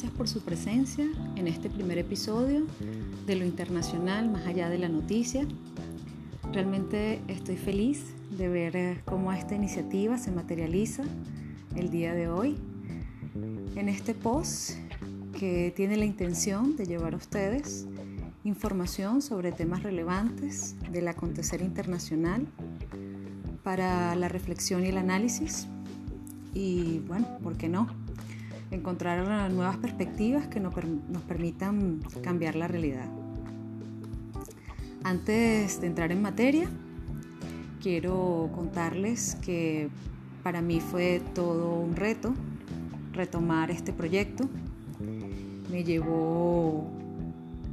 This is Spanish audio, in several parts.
Gracias por su presencia en este primer episodio de lo internacional más allá de la noticia. Realmente estoy feliz de ver eh, cómo esta iniciativa se materializa el día de hoy en este post que tiene la intención de llevar a ustedes información sobre temas relevantes del acontecer internacional para la reflexión y el análisis y bueno, ¿por qué no? Encontrar nuevas perspectivas que nos, permitan cambiar la realidad. Antes de entrar en materia, quiero contarles que para mí fue todo un reto retomar este proyecto. Me llevó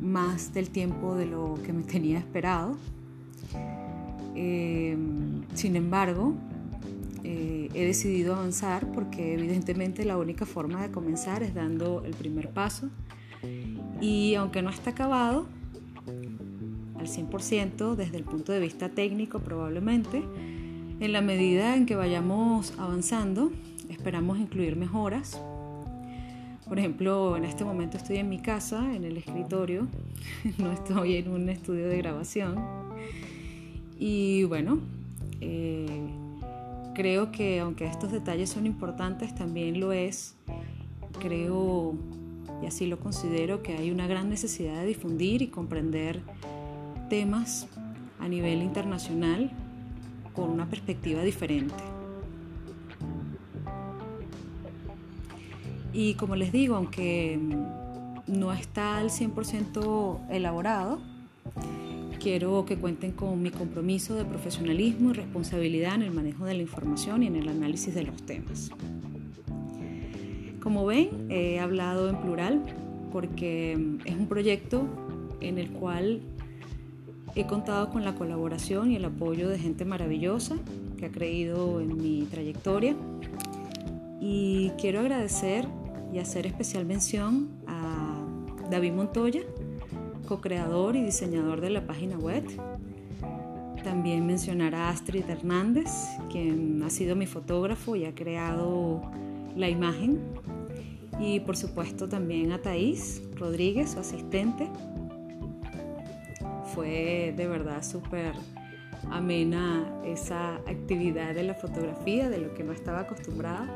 más del tiempo de lo que me tenía esperado. Eh, sin embargo, eh, he decidido avanzar porque evidentemente la única forma de comenzar es dando el primer paso. Y aunque no está acabado al 100% desde el punto de vista técnico probablemente, en la medida en que vayamos avanzando, esperamos incluir mejoras. Por ejemplo, en este momento estoy en mi casa, en el escritorio, no estoy en un estudio de grabación. Y bueno, eh, creo que aunque estos detalles son importantes, también lo es, creo, y así lo considero, que hay una gran necesidad de difundir y comprender temas a nivel internacional con una perspectiva diferente. Y como les digo, aunque no está al 100% elaborado, quiero que cuenten con mi compromiso de profesionalismo y responsabilidad en el manejo de la información y en el análisis de los temas. Como ven, he hablado en plural porque es un proyecto en el cual he contado con la colaboración y el apoyo de gente maravillosa que ha creído en mi trayectoria y quiero agradecer y hacer especial mención a David Montoya, co-creador y diseñador de la página web. También mencionar a Astrid Hernández, quien ha sido mi fotógrafo y ha creado la imagen. Y por supuesto también a Thais Rodríguez, su asistente. Fue de verdad súper amena esa actividad de la fotografía, de lo que no estaba acostumbrada,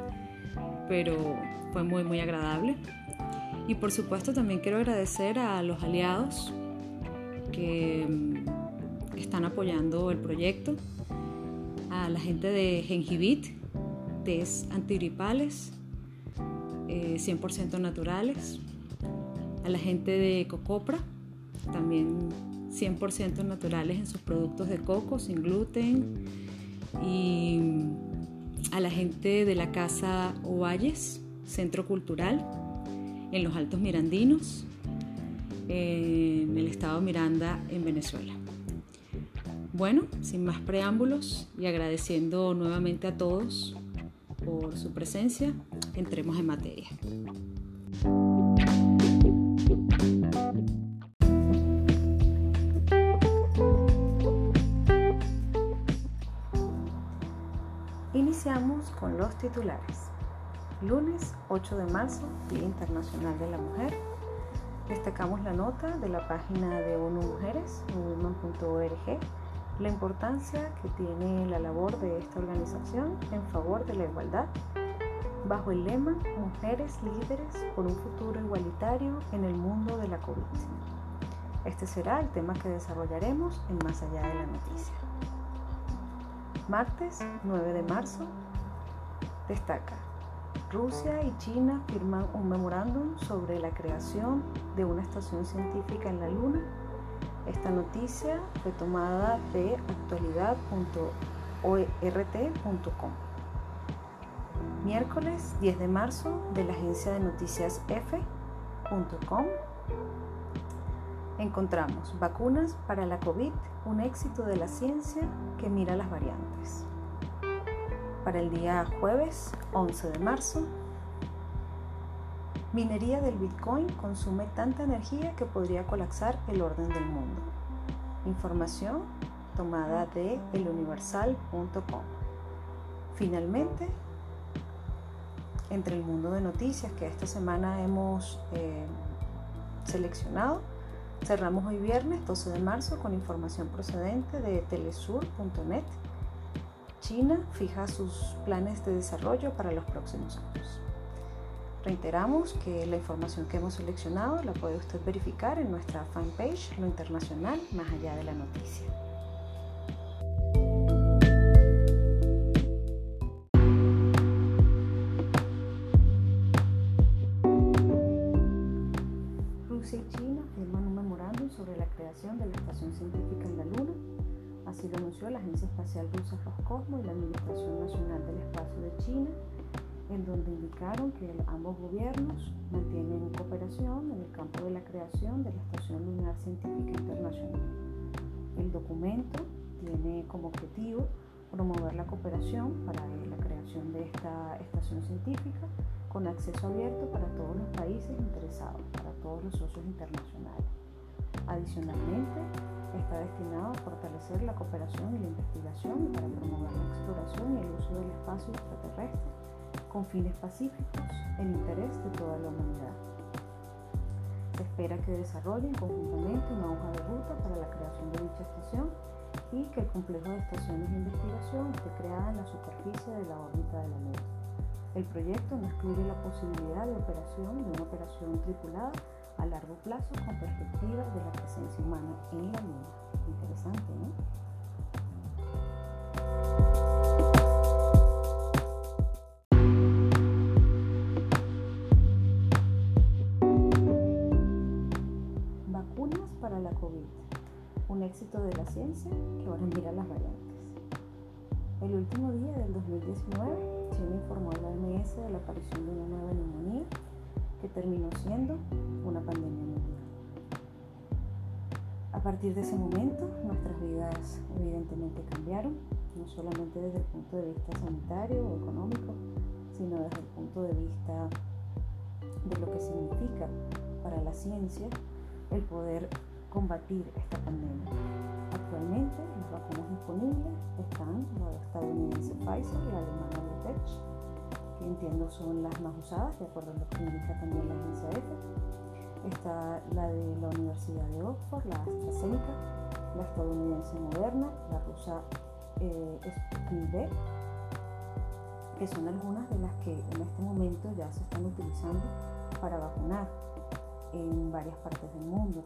pero fue muy, muy agradable. Y por supuesto también quiero agradecer a los aliados que mm, están apoyando el proyecto, a la gente de Gengibit, test antigripales, 100% eh, naturales, a la gente de Cocopra, también 100% naturales en sus productos de coco, sin gluten, y mm, a la gente de la Casa Ovalles, Centro Cultural, en los Altos Mirandinos, en el estado Miranda, en Venezuela. Bueno, sin más preámbulos y agradeciendo nuevamente a todos por su presencia, entremos en materia. Iniciamos con los titulares. Lunes 8 de marzo, Día Internacional de la Mujer. Destacamos la nota de la página de ONU Mujeres, women.org, la importancia que tiene la labor de esta organización en favor de la igualdad bajo el lema Mujeres líderes por un futuro igualitario en el mundo de la COVID. Este será el tema que desarrollaremos en Más allá de la noticia. Martes 9 de marzo destaca, Rusia y China firman un memorándum sobre la creación de una estación científica en la Luna. Esta noticia fue tomada de actualidad.ort.com. Miércoles 10 de marzo de la agencia de noticias F.com encontramos vacunas para la COVID, un éxito de la ciencia que mira las variantes. Para el día jueves 11 de marzo, minería del Bitcoin consume tanta energía que podría colapsar el orden del mundo. Información tomada de eluniversal.com. Finalmente, entre el mundo de noticias que esta semana hemos eh, seleccionado, Cerramos hoy viernes 12 de marzo con información procedente de telesur.net. China fija sus planes de desarrollo para los próximos años. Reiteramos que la información que hemos seleccionado la puede usted verificar en nuestra fanpage Lo Internacional más allá de la noticia. de la Estación Científica en la Luna. Así lo anunció la Agencia Espacial Rusa Roscosmos y la Administración Nacional del Espacio de China, en donde indicaron que ambos gobiernos mantienen cooperación en el campo de la creación de la Estación Lunar Científica Internacional. El documento tiene como objetivo promover la cooperación para la creación de esta estación científica con acceso abierto para todos los países interesados, para todos los socios internacionales. Adicionalmente, está destinado a fortalecer la cooperación y la investigación para promover la exploración y el uso del espacio extraterrestre con fines pacíficos en interés de toda la humanidad. Se espera que desarrollen conjuntamente una hoja de ruta para la creación de dicha estación y que el complejo de estaciones de investigación esté creada en la superficie de la órbita de la Luna. El proyecto no excluye la posibilidad de operación de una operación tripulada a largo plazo con perspectiva de la presencia humana en la Luna. Interesante, ¿no? Vacunas para la COVID. Un éxito de la ciencia que ahora mira las variantes. El último día del 2019, China informó a la OMS de la aparición de una nueva neumonía que terminó siendo una pandemia mundial. A partir de ese momento, nuestras vidas evidentemente cambiaron, no solamente desde el punto de vista sanitario o económico, sino desde el punto de vista de lo que significa para la ciencia el poder combatir esta pandemia. Actualmente las vacunas disponibles están la estadounidense Pfizer y la alemana Biotech entiendo son las más usadas, de acuerdo a lo que indica también la agencia EFE. Está la de la Universidad de Oxford, la AstraZeneca, la estadounidense Moderna, la rusa eh, que son algunas de las que en este momento ya se están utilizando para vacunar en varias partes del mundo.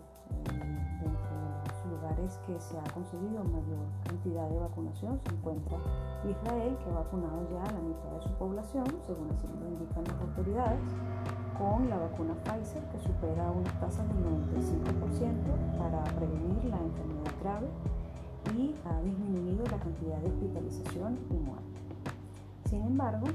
Lugares que se ha conseguido mayor cantidad de vacunación se encuentra Israel, que ha vacunado ya a la mitad de su población, según así lo indican las autoridades, con la vacuna Pfizer, que supera unas tasas del 95% para prevenir la enfermedad grave y ha disminuido la cantidad de hospitalización y muerte. Sin embargo,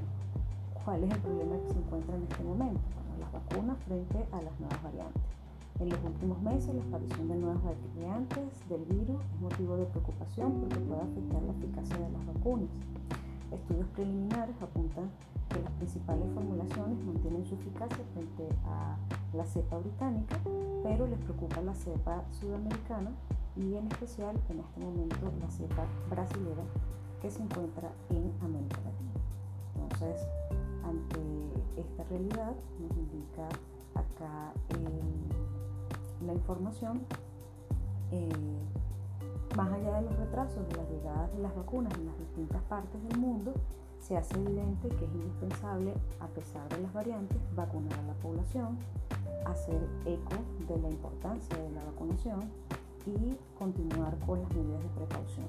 ¿cuál es el problema que se encuentra en este momento? las vacunas frente a las nuevas variantes. En los últimos meses, la aparición de nuevas variantes del virus es motivo de preocupación porque puede afectar la eficacia de las vacunas. Estudios preliminares apuntan que las principales formulaciones mantienen su eficacia frente a la cepa británica, pero les preocupa la cepa sudamericana y en especial en este momento la cepa brasilera que se encuentra en América Latina. Entonces, ante esta realidad nos indica acá la información eh, Más allá de los retrasos de las llegadas de las vacunas en las distintas partes del mundo, se hace evidente que es indispensable, a pesar de las variantes, vacunar a la población, hacer eco de la importancia de la vacunación y continuar con las medidas de precaución.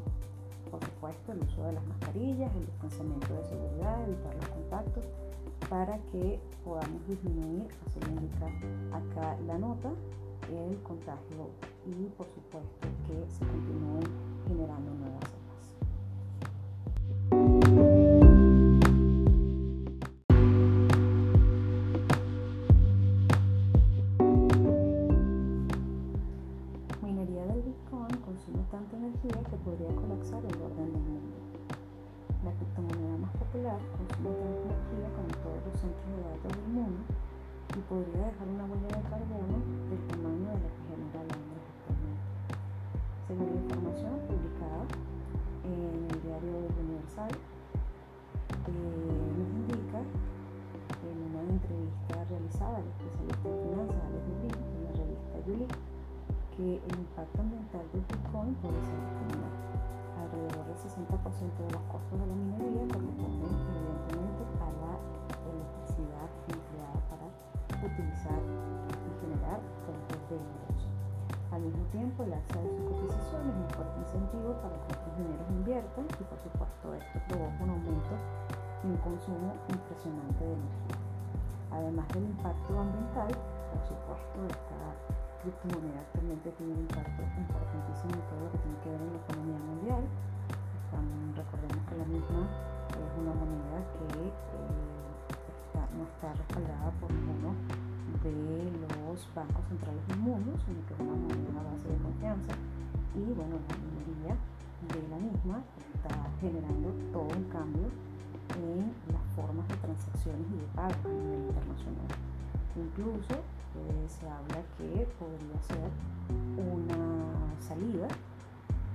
Por supuesto, el uso de las mascarillas, el distanciamiento de seguridad, evitar los contactos para que podamos disminuir, así lo indica acá la nota, el contagio y por supuesto que se continúen generando nuevas el impacto ambiental del Bitcoin puede ser criminal. Alrededor del 60% de los costos de la minería corresponden evidentemente a la electricidad empleada para utilizar y generar fuentes de ingresos. Al mismo tiempo, el alza de sus cotizaciones es un fuerte incentivo para que estos dineros inviertan y por supuesto esto provoca un aumento y un consumo impresionante de energía. Además del impacto ambiental, por supuesto, esta criptomoneda actualmente tiene un impacto importantísimo en todo lo que tiene que ver en la economía mundial. recordemos que la misma es una moneda que eh, no está respaldada por ninguno de los bancos centrales del mundo, sino que es una, base de confianza. Y bueno, la minería de la misma está generando todo un cambio en las formas de transacciones y de pago a nivel internacional. Incluso eh, se habla que podría ser una salida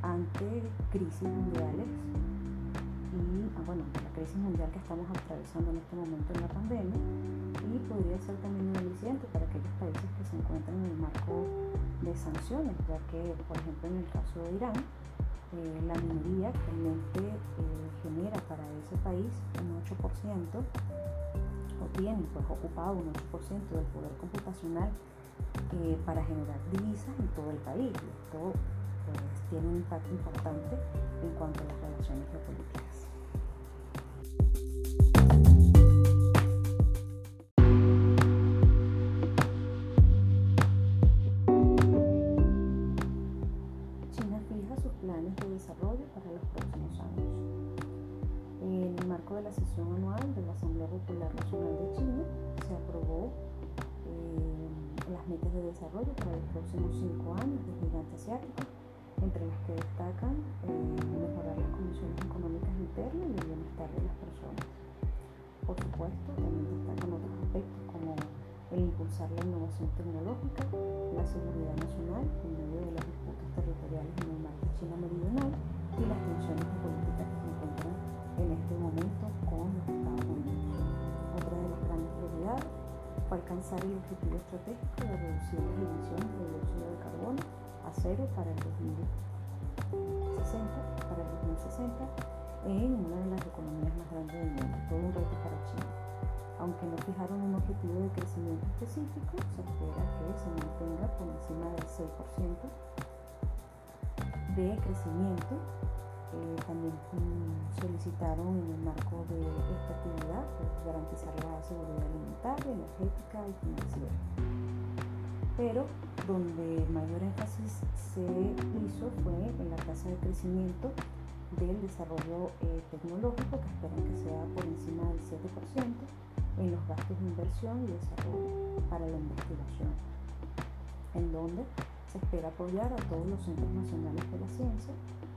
ante crisis mundiales y ah, bueno, la crisis mundial que estamos atravesando en este momento en la pandemia y podría ser también un aliciente para aquellos países que se encuentran en el marco de sanciones, ya que por ejemplo en el caso de Irán, eh, la minería actualmente eh, genera para ese país un 8% o tiene pues ocupado un 8% del poder computacional eh, para generar divisas en todo el país. Esto pues, tiene un impacto importante en cuanto a las relaciones geopolíticas. Impulsar la innovación tecnológica, la seguridad nacional en medio de las disputas territoriales en el mar de China Meridional y las tensiones políticas que se encuentran en este momento con los Estados Unidos. Otra de las grandes prioridades fue alcanzar el objetivo estratégico de reducir las emisiones de dióxido de carbono a cero para el 2060, para el 2060 en una de las economías más grandes del mundo, todo un reto para China. Aunque no fijaron un objetivo de crecimiento específico, se espera que se mantenga por encima del 6% de crecimiento eh, también mm, solicitaron en el marco de esta actividad pues, garantizar la seguridad alimentaria, energética y financiera. Pero donde mayor énfasis se hizo fue en la tasa de crecimiento del desarrollo eh, tecnológico, que esperan que sea por encima del 7%, en los gastos de inversión y desarrollo para la investigación, en donde se espera apoyar a todos los centros nacionales de la ciencia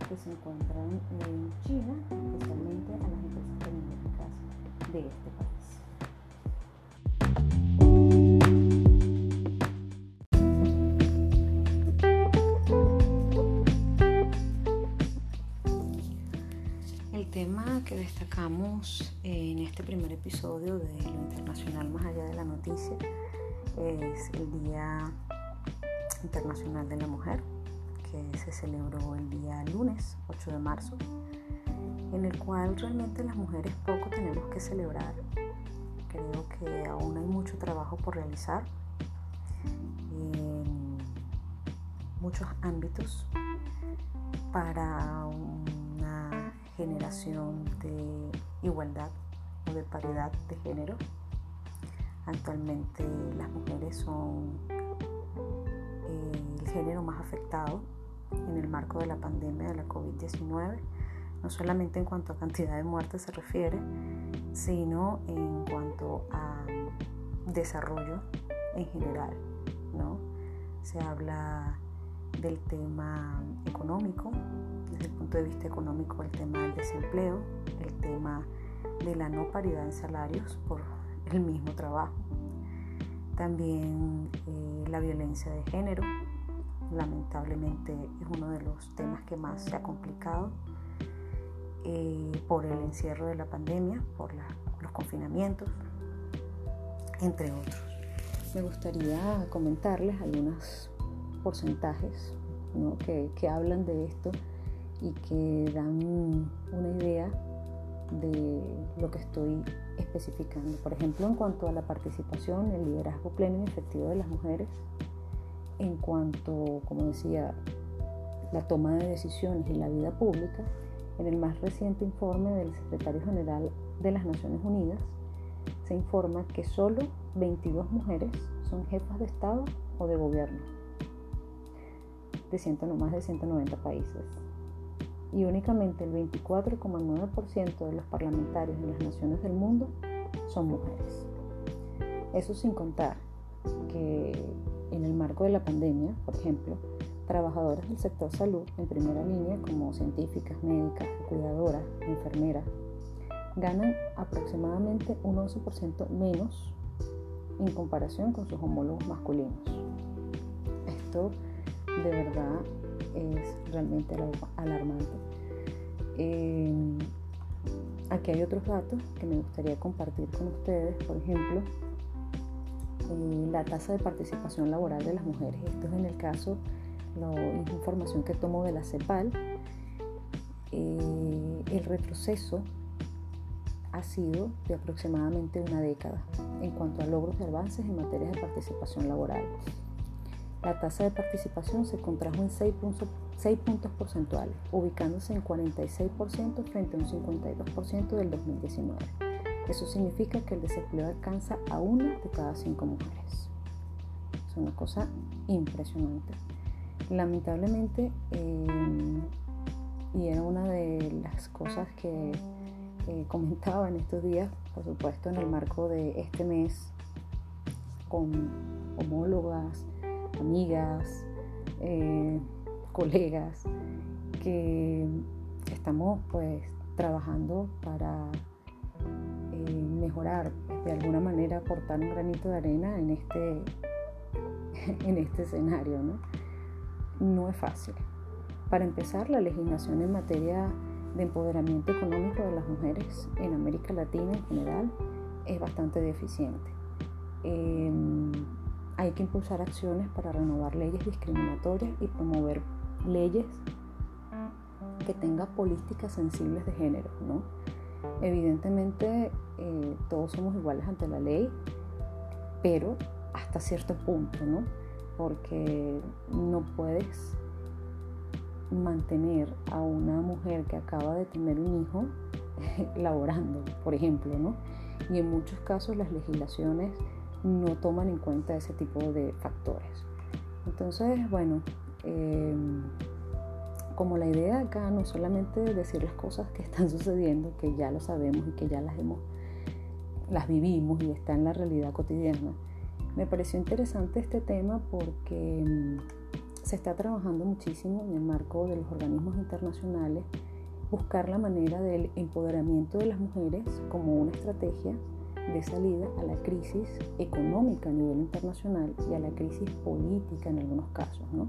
que se encuentran en China, especialmente a las empresas tecnológicas de este país. Que destacamos en este primer episodio de lo internacional más allá de la noticia es el Día Internacional de la Mujer, que se celebró el día lunes 8 de marzo, en el cual realmente las mujeres poco tenemos que celebrar. Creo que aún hay mucho trabajo por realizar en muchos ámbitos para una generación de igualdad o de paridad de género. Actualmente las mujeres son el género más afectado en el marco de la pandemia de la COVID-19, no solamente en cuanto a cantidad de muertes se refiere, sino en cuanto a desarrollo en general. ¿no? Se habla del tema económico, desde el punto de vista económico el tema del desempleo, el tema de la no paridad en salarios por el mismo trabajo, también eh, la violencia de género, lamentablemente es uno de los temas que más se ha complicado eh, por el encierro de la pandemia, por los confinamientos, entre otros. Me gustaría comentarles algunos porcentajes que, que hablan de esto y que dan una idea de lo que estoy especificando. Por ejemplo, en cuanto a la participación, el liderazgo pleno y efectivo de las mujeres, en cuanto, como decía, la toma de decisiones y la vida pública, en el más reciente informe del secretario general de las Naciones Unidas, se informa que solo 22 mujeres son jefas de Estado o de gobierno de no más de 190 países. Y únicamente el 24,9% de los parlamentarios en las naciones del mundo son mujeres. Eso sin contar que en el marco de la pandemia, por ejemplo, trabajadoras del sector salud en primera línea como científicas, médicas, cuidadoras, enfermeras, ganan aproximadamente un 11% menos en comparación con sus homólogos masculinos. Esto de verdad es realmente alarmante. Eh, aquí hay otros datos que me gustaría compartir con ustedes. Por ejemplo, eh, la tasa de participación laboral de las mujeres. Esto es en el caso, la información que tomo de la CEPAL. Eh, el retroceso ha sido de aproximadamente una década en cuanto a logros y avances en materia de participación laboral. La tasa de participación se contrajo en 6 puntos, 6 puntos porcentuales, ubicándose en 46% frente a un 52% del 2019. Eso significa que el desempleo alcanza a una de cada cinco mujeres. Es una cosa impresionante. Lamentablemente, eh, y era una de las cosas que comentaba en estos días, por supuesto en el marco de este mes, con homólogas, amigas, eh, colegas, que estamos pues trabajando para eh, mejorar, de alguna manera aportar un granito de arena en este, en este escenario. ¿no? no es fácil. Para empezar, la legislación en materia de empoderamiento económico de las mujeres en América Latina en general es bastante deficiente. Em, hay que impulsar acciones para renovar leyes discriminatorias y promover leyes que tengan políticas sensibles de género. ¿no? Evidentemente eh, todos somos iguales ante la ley, pero hasta cierto punto, ¿no? porque no puedes mantener a una mujer que acaba de tener un hijo laborando, por ejemplo, ¿no? Y en muchos casos las legislaciones no toman en cuenta ese tipo de factores. Entonces, bueno, em, como la idea acá no solamente decir las cosas que están sucediendo, que ya lo sabemos y que ya las hemos, las vivimos y está en la realidad cotidiana, me pareció interesante este tema porque em, se está trabajando muchísimo en el marco de los organismos internacionales buscar la manera del empoderamiento de las mujeres como una estrategia de salida a la crisis económica a nivel internacional y a la crisis política en algunos casos. ¿no?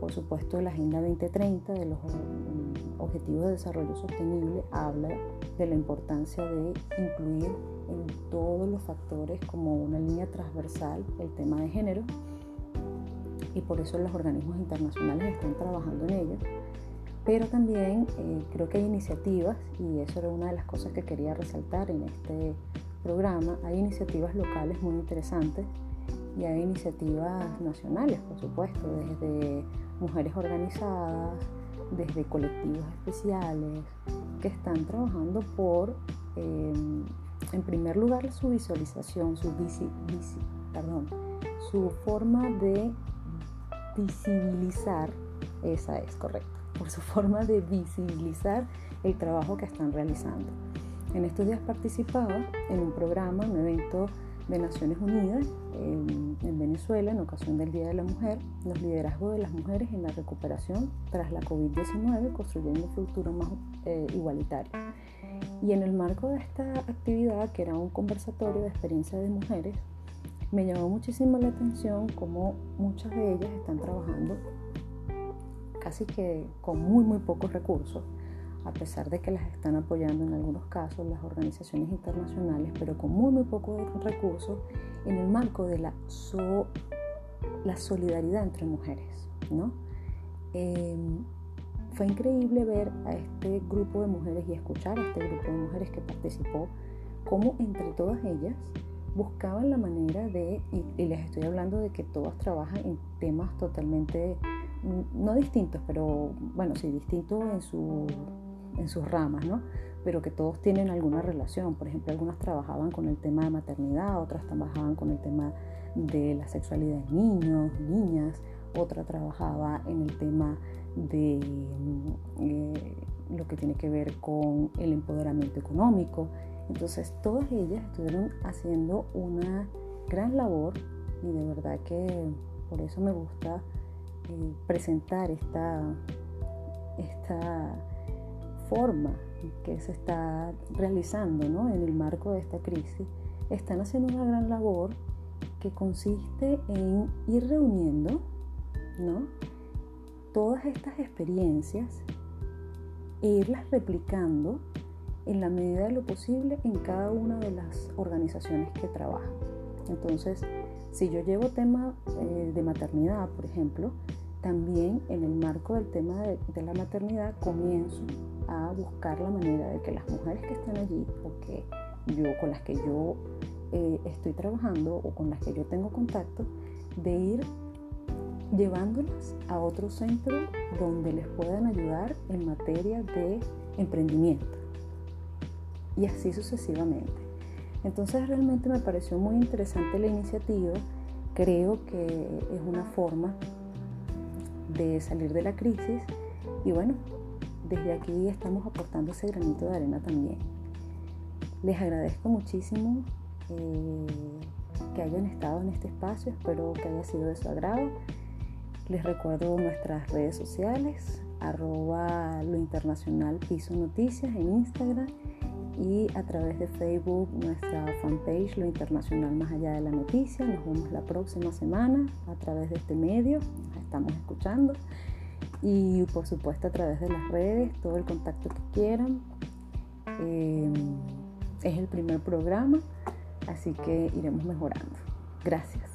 Por supuesto, la Agenda 2030 de los mm, Objetivos de Desarrollo Sostenible habla de la importancia de incluir en todos los factores como una línea transversal el tema de género y por eso los organismos internacionales están trabajando en ello. Pero también eh, creo que hay iniciativas, y eso era una de las cosas que quería resaltar en este programa, hay iniciativas locales muy interesantes y hay iniciativas nacionales, por supuesto, desde mujeres organizadas, desde colectivos especiales, que están trabajando por, em, en primer lugar, su visualización, su, su forma de visibilizar, esa es correcta, por su forma de visibilizar el trabajo que están realizando. En estos días participaba en un programa, un evento de Naciones Unidas en, Venezuela en ocasión del Día de la Mujer, los liderazgos de las mujeres en la recuperación tras la COVID-19, construyendo un futuro más eh, igualitario. Y en el marco de esta actividad, que era un conversatorio de experiencia de mujeres, me llamó muchísimo la atención cómo muchas de ellas están trabajando casi que con muy, muy pocos recursos a pesar de que las están apoyando en algunos casos las organizaciones internacionales, pero con muy, muy pocos recursos, en el marco de la, la solidaridad entre mujeres. ¿no? Em, fue increíble ver a este grupo de mujeres y escuchar a este grupo de mujeres que participó, cómo entre todas ellas buscaban la manera de, y les estoy hablando de que todas trabajan en temas totalmente, mm, no distintos, pero bueno, sí, distintos en su en sus ramas, ¿no? pero que todos tienen alguna relación. Por ejemplo, algunas trabajaban con el tema de maternidad, otras trabajaban con el tema de la sexualidad de niños, niñas, otra trabajaba en el tema de eh, lo que tiene que ver con el empoderamiento económico. Entonces, todas ellas estuvieron haciendo una gran labor y de verdad que por eso me gusta eh, presentar esta, esta forma que se está realizando en el marco de esta crisis, están haciendo una gran labor que consiste en ir reuniendo todas estas experiencias e irlas replicando en la medida de lo posible en cada una de las organizaciones que trabajan. Entonces, si yo llevo tema eh, de maternidad, por ejemplo, también en el marco del tema de, la maternidad comienzo a buscar la manera de que las mujeres que están allí o que yo con las que yo eh, estoy trabajando o con las que yo tengo contacto de ir llevándolas a otro centro donde les puedan ayudar en materia de emprendimiento y así sucesivamente. Entonces realmente me pareció muy interesante la iniciativa, creo que es una forma de salir de la crisis y bueno, desde aquí estamos aportando ese granito de arena también. Les agradezco muchísimo eh, que hayan estado en este espacio, espero que haya sido de su agrado. Les recuerdo nuestras redes sociales, arroba lo internacional piso noticias en Instagram y a través de Facebook nuestra fanpage Lo Internacional Más Allá de la Noticia. Nos vemos la próxima semana a través de este medio, estamos escuchando. Y por supuesto a través de las redes, todo el contacto que quieran. Eh, es el primer programa, así que iremos mejorando. Gracias.